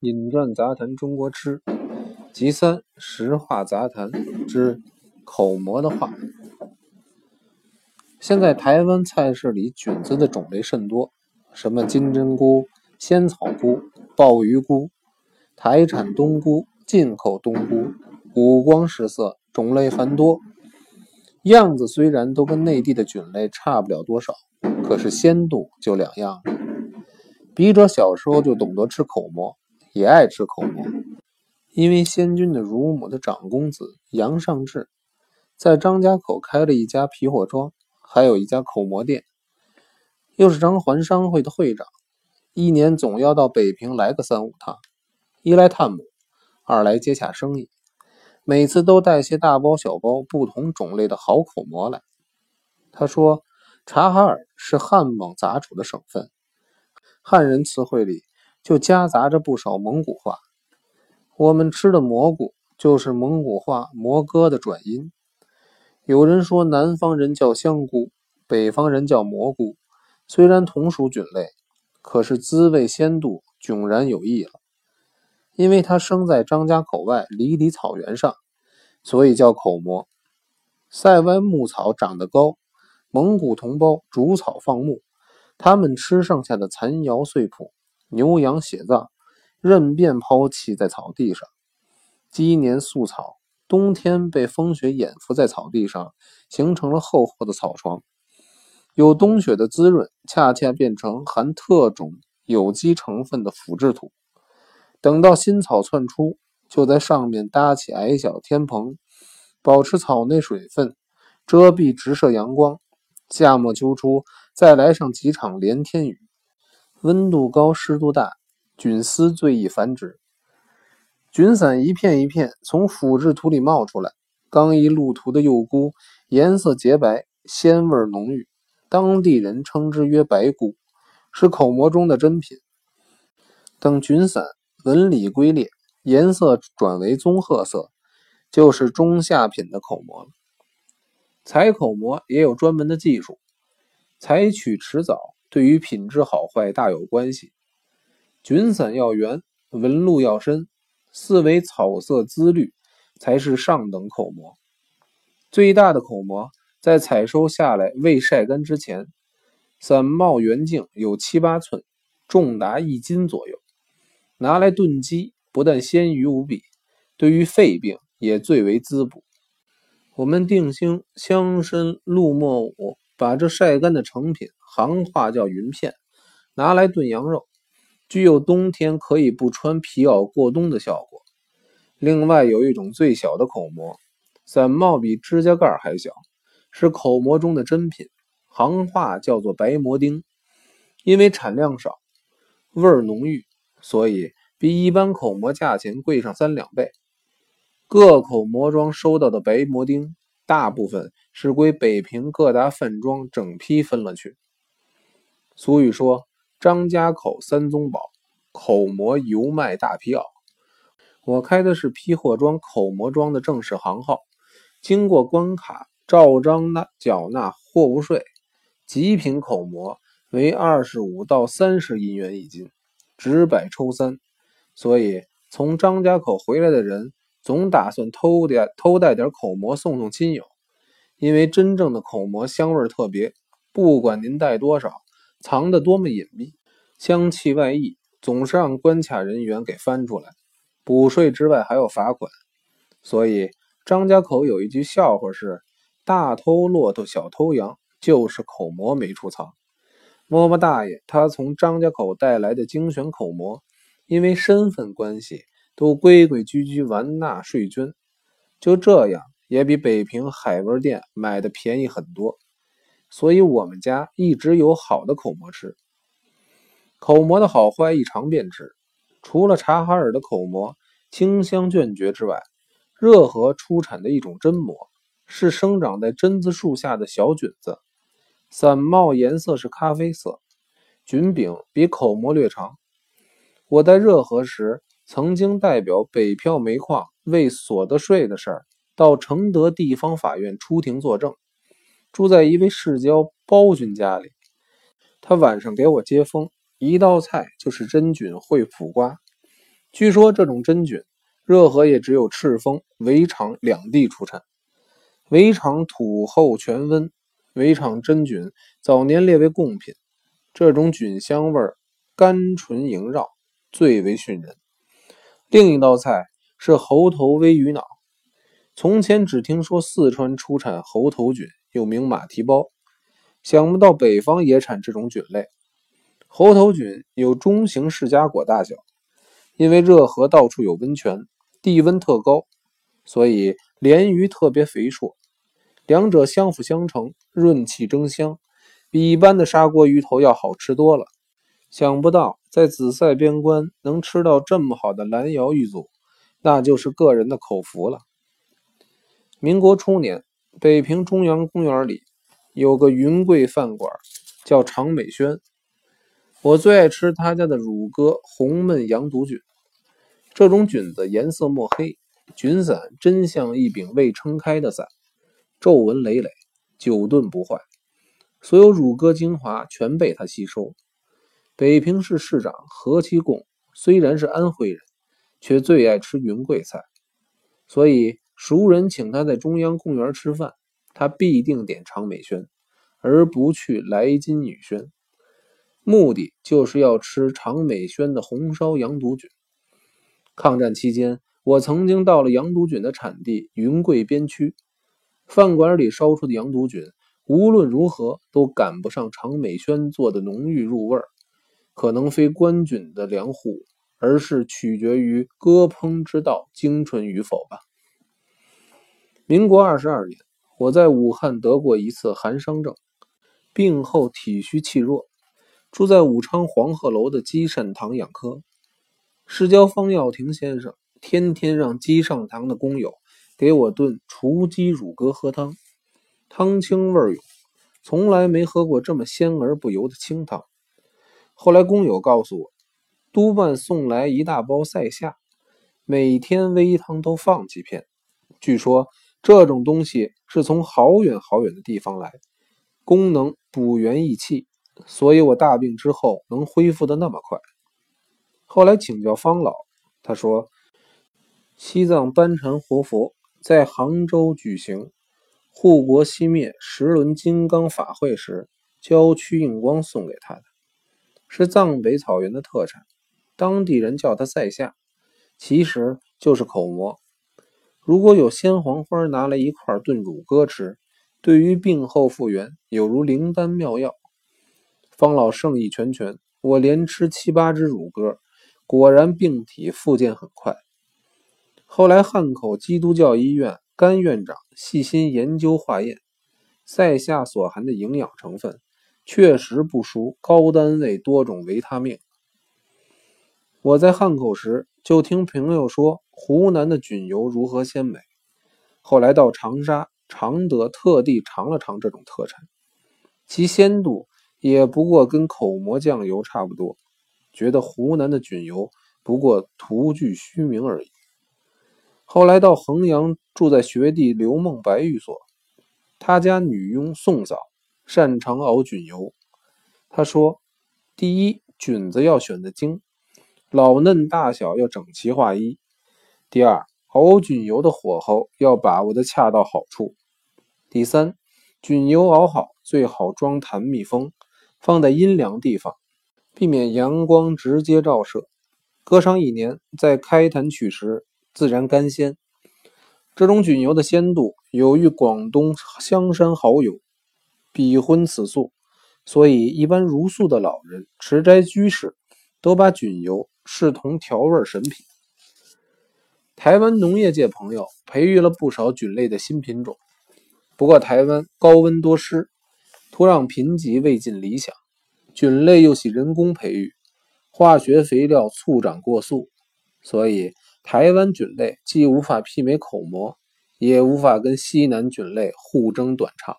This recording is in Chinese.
引传杂谈中国吃，集三实话杂谈之口蘑的话。现在台湾菜市里菌子的种类甚多，什么金针菇、仙草菇、鲍鱼菇，台产冬菇、进口冬菇，五光十色，种类繁多。样子虽然都跟内地的菌类差不了多少，可是鲜度就两样了。笔者小时候就懂得吃口蘑。也爱吃口蘑，因为先君的乳母的长公子杨尚志，在张家口开了一家皮货庄，还有一家口蘑店，又是张环商会的会长，一年总要到北平来个三五趟，一来探母，二来接洽生意，每次都带些大包小包不同种类的好口蘑来。他说，察哈尔是汉蒙杂处的省份，汉人词汇里。就夹杂着不少蒙古话。我们吃的蘑菇就是蒙古话“蘑哥”的转音。有人说南方人叫香菇，北方人叫蘑菇。虽然同属菌类，可是滋味鲜度迥然有异了。因为它生在张家口外离离草原上，所以叫口蘑。塞外牧草长得高，蒙古同胞逐草放牧，他们吃剩下的残肴碎朴。牛羊血葬，任便抛弃在草地上。积年宿草，冬天被风雪掩伏在草地上，形成了厚厚的草床。有冬雪的滋润，恰恰变成含特种有机成分的腐殖土。等到新草窜出，就在上面搭起矮小天棚，保持草内水分，遮蔽直射阳光。夏末秋初，再来上几场连天雨。温度高，湿度大，菌丝最易繁殖。菌伞一片一片从腐殖土里冒出来，刚一露土的幼菇，颜色洁白，鲜味浓郁，当地人称之曰白菇，是口蘑中的珍品。等菌伞纹理龟裂，颜色转为棕褐色，就是中下品的口蘑了。采口蘑也有专门的技术，采取迟早。对于品质好坏大有关系。菌伞要圆，纹路要深，四围草色滋绿，才是上等口蘑。最大的口蘑在采收下来未晒干之前，伞帽圆径有七八寸，重达一斤左右，拿来炖鸡，不但鲜腴无比，对于肺病也最为滋补。我们定兴乡参鹿墨五，把这晒干的成品。行话叫云片，拿来炖羊肉，具有冬天可以不穿皮袄过冬的效果。另外有一种最小的口蘑，伞帽比指甲盖还小，是口蘑中的珍品，行话叫做白蘑丁。因为产量少，味儿浓郁，所以比一般口蘑价钱贵上三两倍。各口蘑庄收到的白蘑丁，大部分是归北平各大饭庄整批分了去。俗语说：“张家口三宗宝，口蘑、油麦、大皮袄。”我开的是批货庄口蘑庄的正式行号，经过关卡，照章纳缴纳货物税。极品口蘑为二十五到三十银元一斤，直百抽三。所以从张家口回来的人，总打算偷点偷带点口蘑送送亲友，因为真正的口蘑香味特别，不管您带多少。藏得多么隐秘，香气外溢，总是让关卡人员给翻出来。补税之外还要罚款，所以张家口有一句笑话是：“大偷骆驼，小偷羊，就是口蘑没处藏。”摸摸大爷，他从张家口带来的精选口蘑，因为身份关系，都规规矩矩完纳税捐，就这样也比北平海味店买的便宜很多。所以我们家一直有好的口蘑吃。口蘑的好坏一尝便知。除了察哈尔的口蘑清香眷绝之外，热河出产的一种榛蘑，是生长在榛子树下的小菌子，伞帽颜色是咖啡色，菌柄比口蘑略长。我在热河时，曾经代表北漂煤矿为所得税的事儿，到承德地方法院出庭作证。住在一位世交包君家里，他晚上给我接风，一道菜就是真菌烩苦瓜。据说这种真菌，热河也只有赤峰、围场两地出产。围场土厚全温，围场真菌早年列为贡品。这种菌香味甘醇萦绕，最为驯人。另一道菜是猴头微鱼脑。从前只听说四川出产猴头菌，又名马蹄包，想不到北方也产这种菌类。猴头菌有中型释迦果大小，因为热河到处有温泉，地温特高，所以鲢鱼特别肥硕。两者相辅相成，润气增香，比一般的砂锅鱼头要好吃多了。想不到在紫塞边关能吃到这么好的蓝瑶玉祖，那就是个人的口福了。民国初年，北平中央公园里有个云贵饭馆，叫常美轩。我最爱吃他家的乳鸽红焖羊肚菌。这种菌子颜色墨黑，菌伞真像一柄未撑开的伞。皱纹累累，久炖不坏。所有乳鸽精华全被他吸收。北平市市长何其贡虽然是安徽人，却最爱吃云贵菜，所以熟人请他在中央公园吃饭，他必定点长美轩，而不去来金女轩。目的就是要吃长美轩的红烧羊肚菌。抗战期间，我曾经到了羊肚菌的产地云贵边区。饭馆里烧出的羊肚菌，无论如何都赶不上常美轩做的浓郁入味儿。可能非官菌的良户，而是取决于割烹之道精纯与否吧。民国二十二年，我在武汉得过一次寒伤症，病后体虚气弱，住在武昌黄鹤楼的积善堂养科。市郊方耀庭先生天天让积善堂的工友。给我炖雏鸡乳鸽喝汤，汤清味涌，从来没喝过这么鲜而不油的清汤。后来工友告诉我，督办送来一大包塞夏，每天煨汤都放几片。据说这种东西是从好远好远的地方来，功能补元益气，所以我大病之后能恢复的那么快。后来请教方老，他说，西藏班禅活佛。在杭州举行护国熄灭十轮金刚法会时，郊区应光送给他的，是藏北草原的特产，当地人叫它塞夏，其实就是口蘑。如果有鲜黄花拿来一块炖乳鸽吃，对于病后复原有如灵丹妙药。方老盛意全全，我连吃七八只乳鸽，果然病体复健很快。后来，汉口基督教医院甘院长细心研究化验，塞夏所含的营养成分确实不输高单位多种维他命。我在汉口时就听朋友说湖南的菌油如何鲜美，后来到长沙、常德特地尝了尝这种特产，其鲜度也不过跟口蘑酱油差不多，觉得湖南的菌油不过徒具虚名而已。后来到衡阳，住在学弟刘梦白寓所。他家女佣宋嫂擅长熬菌油。他说：“第一，菌子要选的精，老嫩大小要整齐划一；第二，熬菌油的火候要把握的恰到好处；第三，菌油熬好最好装坛密封，放在阴凉地方，避免阳光直接照射，搁上一年再开坛取食。”自然甘鲜，这种菌油的鲜度有于广东香山好友，比荤此素，所以一般茹素的老人、持斋居士都把菌油视同调味神品。台湾农业界朋友培育了不少菌类的新品种，不过台湾高温多湿，土壤贫瘠未尽理想，菌类又系人工培育，化学肥料促长过速，所以。台湾菌类既无法媲美口蘑，也无法跟西南菌类互争短长。